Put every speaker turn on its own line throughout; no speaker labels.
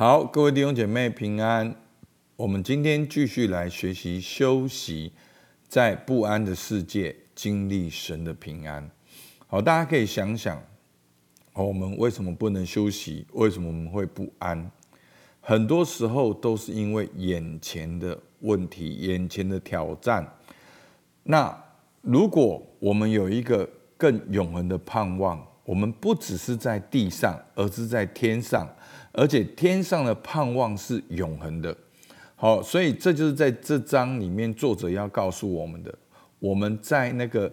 好，各位弟兄姐妹平安。我们今天继续来学习休息，在不安的世界经历神的平安。好，大家可以想想，我们为什么不能休息？为什么我们会不安？很多时候都是因为眼前的问题、眼前的挑战。那如果我们有一个更永恒的盼望，我们不只是在地上，而是在天上。而且天上的盼望是永恒的，好，所以这就是在这章里面作者要告诉我们的。我们在那个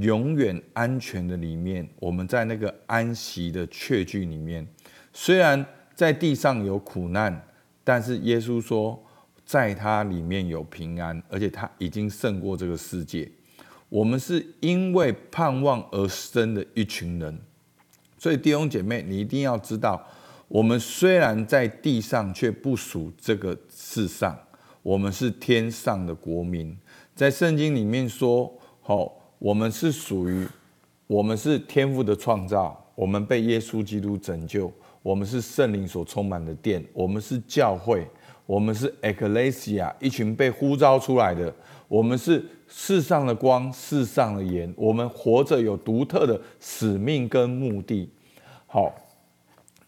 永远安全的里面，我们在那个安息的确据里面，虽然在地上有苦难，但是耶稣说，在他里面有平安，而且他已经胜过这个世界。我们是因为盼望而生的一群人，所以弟兄姐妹，你一定要知道。我们虽然在地上，却不属这个世上。我们是天上的国民。在圣经里面说：“好，我们是属于，我们是天父的创造。我们被耶稣基督拯救。我们是圣灵所充满的殿。我们是教会。我们是 ecclesia，一群被呼召出来的。我们是世上的光，世上的盐。我们活着有独特的使命跟目的。好。”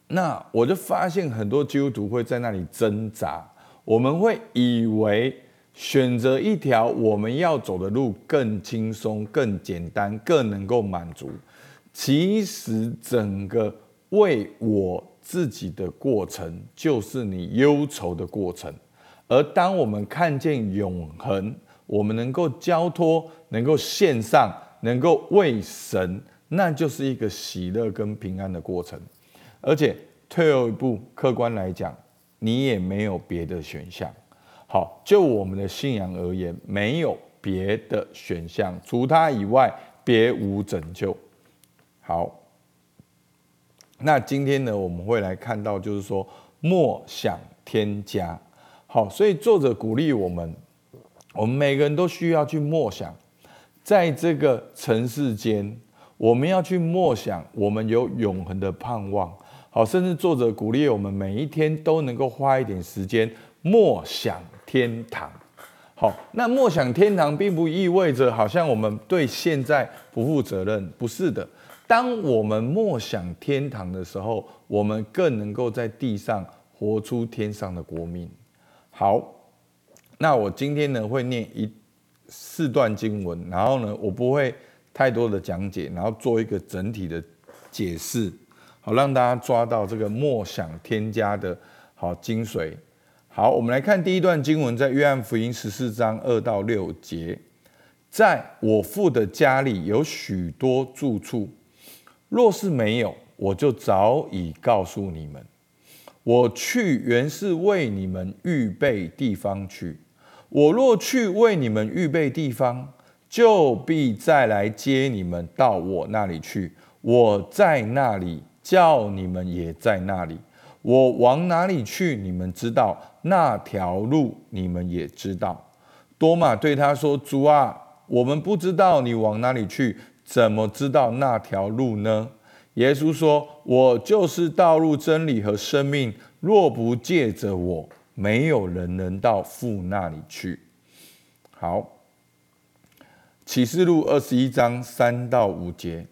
那我就发现很多基督徒会在那里挣扎，我们会以为选择一条我们要走的路更轻松、更简单、更能够满足。其实整个为我自己的过程，就是你忧愁的过程。而当我们看见永恒，我们能够交托、能够献上、能够为神，那就是一个喜乐跟平安的过程。而且退后一步，客观来讲，你也没有别的选项。好，就我们的信仰而言，没有别的选项，除他以外，别无拯救。好，那今天呢，我们会来看到，就是说，莫想添加。好，所以作者鼓励我们，我们每个人都需要去默想，在这个尘世间。我们要去默想，我们有永恒的盼望。好，甚至作者鼓励我们每一天都能够花一点时间默想天堂。好，那默想天堂并不意味着好像我们对现在不负责任，不是的。当我们默想天堂的时候，我们更能够在地上活出天上的国民。好，那我今天呢会念一四段经文，然后呢我不会。太多的讲解，然后做一个整体的解释，好让大家抓到这个默想添加的好精髓。好，我们来看第一段经文，在约翰福音十四章二到六节，在我父的家里有许多住处，若是没有，我就早已告诉你们。我去原是为你们预备地方去。我若去为你们预备地方。就必再来接你们到我那里去。我在那里，叫你们也在那里。我往哪里去，你们知道；那条路，你们也知道。多马对他说：“主啊，我们不知道你往哪里去，怎么知道那条路呢？”耶稣说：“我就是道路、真理和生命。若不借着我，没有人能到父那里去。”好。启示录二十一章三到五节，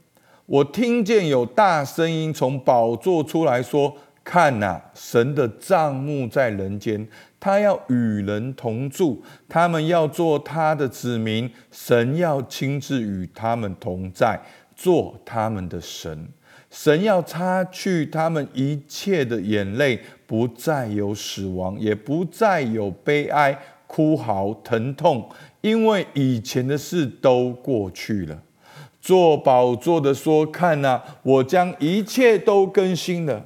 我听见有大声音从宝座出来说：“看呐，神的帐幕在人间，他要与人同住，他们要做他的子民，神要亲自与他们同在，做他们的神。神要擦去他们一切的眼泪，不再有死亡，也不再有悲哀、哭嚎、疼痛。”因为以前的事都过去了，做宝座的说：“看呐，我将一切都更新了。”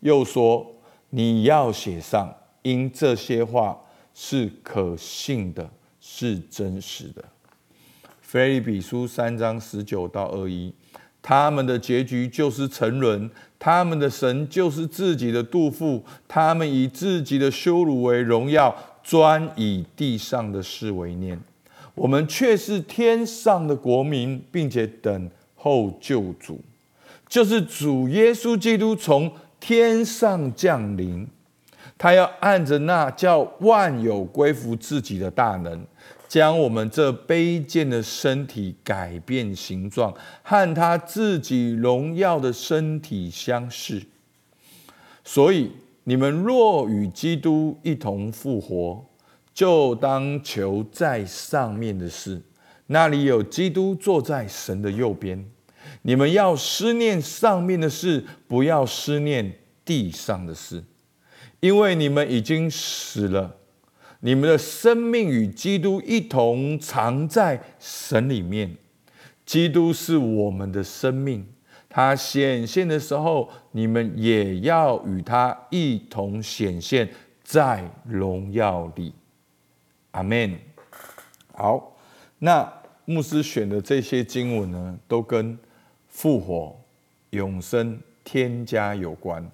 又说：“你要写上，因这些话是可信的，是真实的。”菲利比书三章十九到二一，他们的结局就是沉沦，他们的神就是自己的肚腹，他们以自己的羞辱为荣耀，专以地上的事为念。我们却是天上的国民，并且等候救主，就是主耶稣基督从天上降临。他要按着那叫万有归服自己的大能，将我们这卑贱的身体改变形状，和他自己荣耀的身体相似。所以，你们若与基督一同复活，就当求在上面的事，那里有基督坐在神的右边。你们要思念上面的事，不要思念地上的事。因为你们已经死了，你们的生命与基督一同藏在神里面。基督是我们的生命，他显现的时候，你们也要与他一同显现在荣耀里。阿门。好，那牧师选的这些经文呢，都跟复活、永生、添加有关。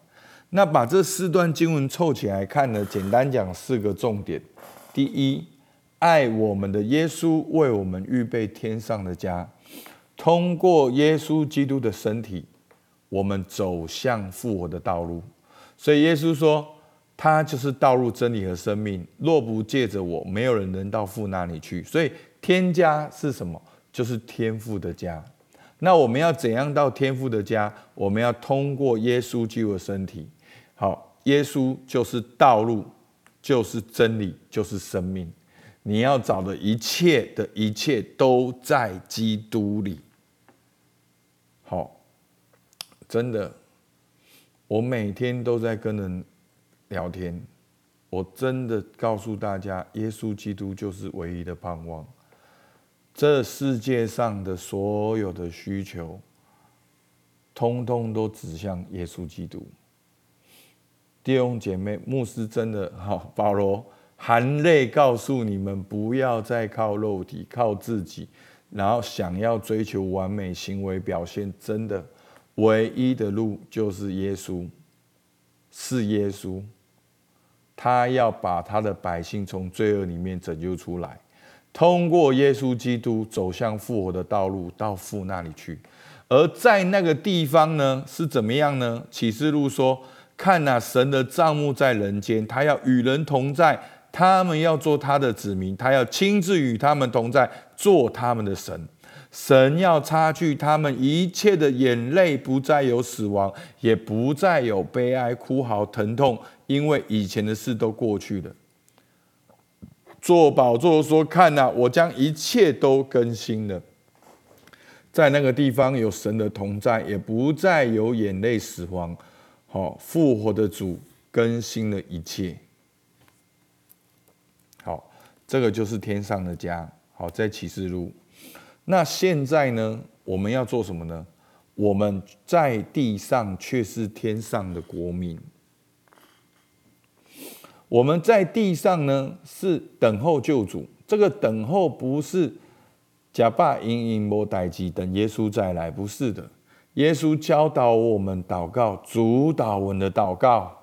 那把这四段经文凑起来看呢？简单讲四个重点：第一，爱我们的耶稣为我们预备天上的家，通过耶稣基督的身体，我们走向复活的道路。所以耶稣说，他就是道路、真理和生命。若不借着我，没有人能到父那里去。所以天家是什么？就是天父的家。那我们要怎样到天父的家？我们要通过耶稣基督的身体。好，耶稣就是道路，就是真理，就是生命。你要找的一切的一切都在基督里。好，真的，我每天都在跟人聊天。我真的告诉大家，耶稣基督就是唯一的盼望。这世界上的所有的需求，通通都指向耶稣基督。弟兄姐妹，牧师真的 好，保罗含泪告诉你们，不要再靠肉体、靠自己，然后想要追求完美行为表现。真的，唯一的路就是耶稣，是耶稣，他要把他的百姓从罪恶里面拯救出来，通过耶稣基督走向复活的道路，到父那里去。而在那个地方呢，是怎么样呢？启示录说。看呐，神的账目在人间，他要与人同在，他们要做他的子民，他要亲自与他们同在，做他们的神。神要擦去他们一切的眼泪，不再有死亡，也不再有悲哀、哭嚎、疼痛，因为以前的事都过去了。做宝座说：“看呐，我将一切都更新了。在那个地方有神的同在，也不再有眼泪、死亡。”好，复活的主更新了一切。好，这个就是天上的家。好，在启示录。那现在呢？我们要做什么呢？我们在地上却是天上的国民。我们在地上呢，是等候救主。这个等候不是假扮隐隐摸待机，等耶稣再来，不是的。耶稣教导我们祷告，主导文的祷告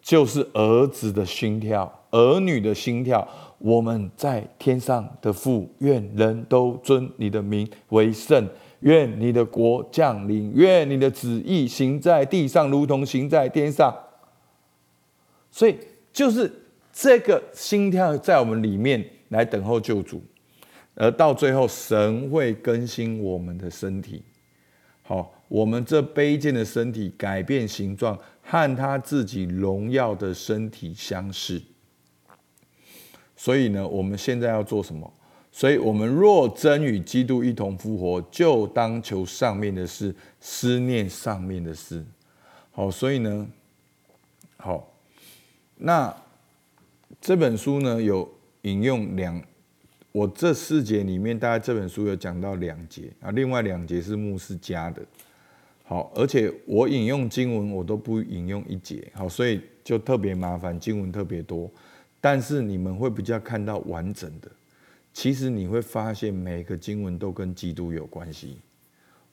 就是儿子的心跳，儿女的心跳。我们在天上的父，愿人都尊你的名为圣。愿你的国降临，愿你的旨意行在地上，如同行在天上。所以，就是这个心跳在我们里面来等候救主，而到最后，神会更新我们的身体。好。我们这卑贱的身体改变形状，和他自己荣耀的身体相似。所以呢，我们现在要做什么？所以我们若真与基督一同复活，就当求上面的事，思念上面的事。好，所以呢，好，那这本书呢有引用两，我这四节里面，大概这本书有讲到两节啊，另外两节是牧师加的。好，而且我引用经文，我都不引用一节，好，所以就特别麻烦，经文特别多。但是你们会比较看到完整的，其实你会发现每个经文都跟基督有关系。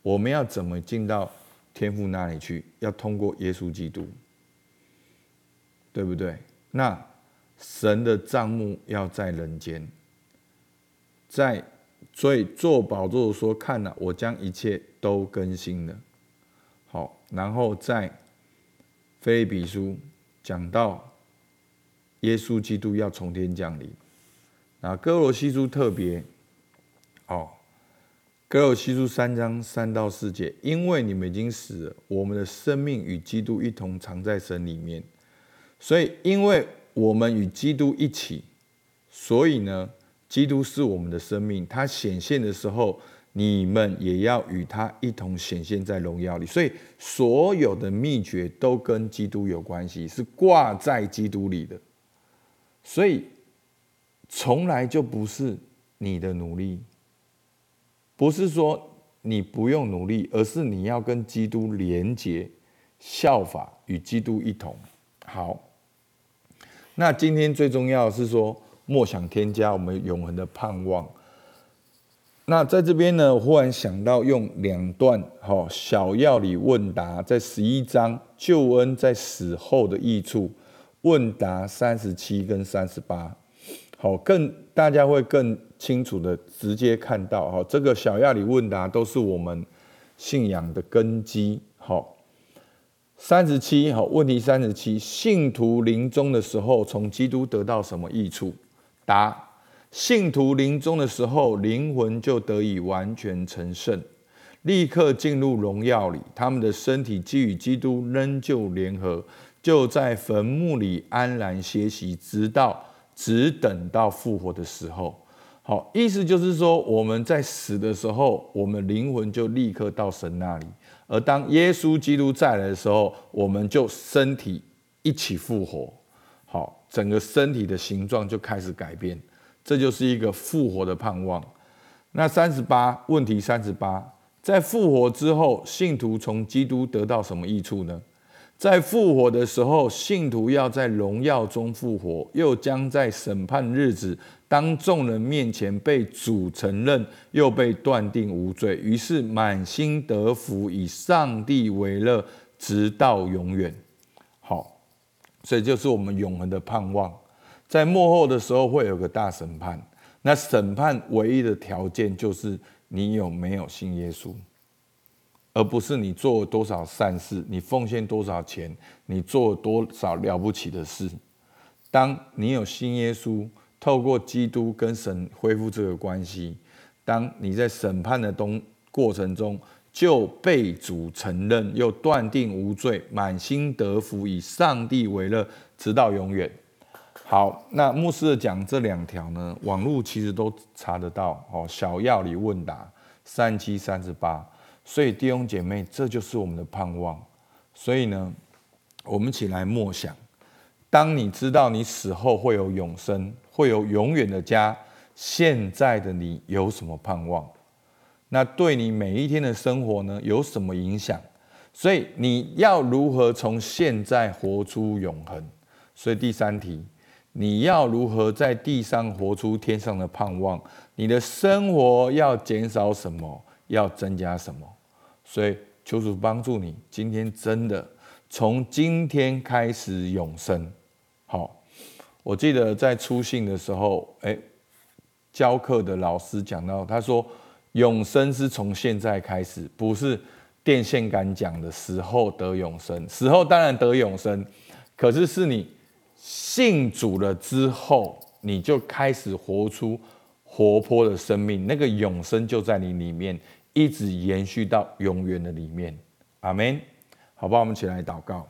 我们要怎么进到天父那里去？要通过耶稣基督，对不对？那神的账目要在人间，在所以做宝座说，看了，我将一切都更新了。好，然后在菲比书讲到耶稣基督要从天降临。啊，哥罗西书特别，哦，哥罗西书三章三到四节，因为你们已经死了，我们的生命与基督一同藏在神里面，所以因为我们与基督一起，所以呢，基督是我们的生命，他显现的时候，你们也要与他一同显现在荣耀里。所以所有的秘诀都跟基督有关系，是挂在基督里的，所以。从来就不是你的努力，不是说你不用努力，而是你要跟基督连结，效法与基督一同。好，那今天最重要是说，莫想添加我们永恒的盼望。那在这边呢，忽然想到用两段哈小要理问答，在十一章救恩在死后的益处问答三十七跟三十八。好，更大家会更清楚的直接看到，哈，这个小亚里问答都是我们信仰的根基。好，三十七，好，问题三十七，信徒临终的时候，从基督得到什么益处？答：信徒临终的时候，灵魂就得以完全成圣，立刻进入荣耀里，他们的身体既与基督仍旧联合，就在坟墓里安然歇息，直到。只等到复活的时候，好，意思就是说，我们在死的时候，我们灵魂就立刻到神那里；而当耶稣基督再来的时候，我们就身体一起复活，好，整个身体的形状就开始改变，这就是一个复活的盼望。那三十八问题，三十八，在复活之后，信徒从基督得到什么益处呢？在复活的时候，信徒要在荣耀中复活，又将在审判日子当众人面前被主承认，又被断定无罪，于是满心得福，以上帝为乐，直到永远。好，所以就是我们永恒的盼望。在末后的时候会有个大审判，那审判唯一的条件就是你有没有信耶稣。而不是你做了多少善事，你奉献多少钱，你做了多少了不起的事。当你有信耶稣，透过基督跟神恢复这个关系，当你在审判的东过程中就被主承认，又断定无罪，满心得福，以上帝为乐，直到永远。好，那牧师讲这两条呢，网络其实都查得到哦。小药理问答三七三十八。所以弟兄姐妹，这就是我们的盼望。所以呢，我们起来默想：当你知道你死后会有永生，会有永远的家，现在的你有什么盼望？那对你每一天的生活呢，有什么影响？所以你要如何从现在活出永恒？所以第三题，你要如何在地上活出天上的盼望？你的生活要减少什么？要增加什么？所以求主帮助你，今天真的从今天开始永生。好，我记得在初信的时候，哎，教课的老师讲到，他说永生是从现在开始，不是电线杆讲的死后得永生。死后当然得永生，可是是你信主了之后，你就开始活出活泼的生命，那个永生就在你里面。一直延续到永远的里面，阿门。好吧，我们起来祷告。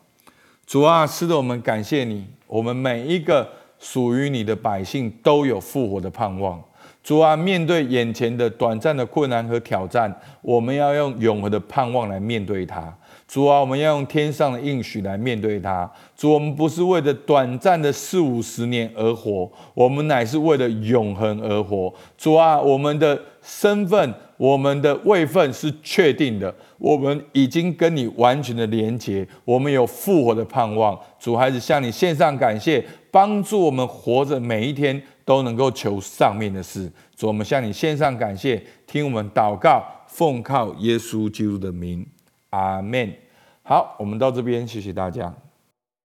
主啊，是的，我们感谢你。我们每一个属于你的百姓都有复活的盼望。主啊，面对眼前的短暂的困难和挑战，我们要用永恒的盼望来面对它。主啊，我们要用天上的应许来面对它。主，我们不是为了短暂的四五十年而活，我们乃是为了永恒而活。主啊，我们的身份。我们的位分是确定的，我们已经跟你完全的连结，我们有复活的盼望。主孩子向你献上感谢，帮助我们活着每一天都能够求上面的事。主，我们向你献上感谢，听我们祷告，奉靠耶稣基督的名，阿门。好，我们到这边，谢谢大家。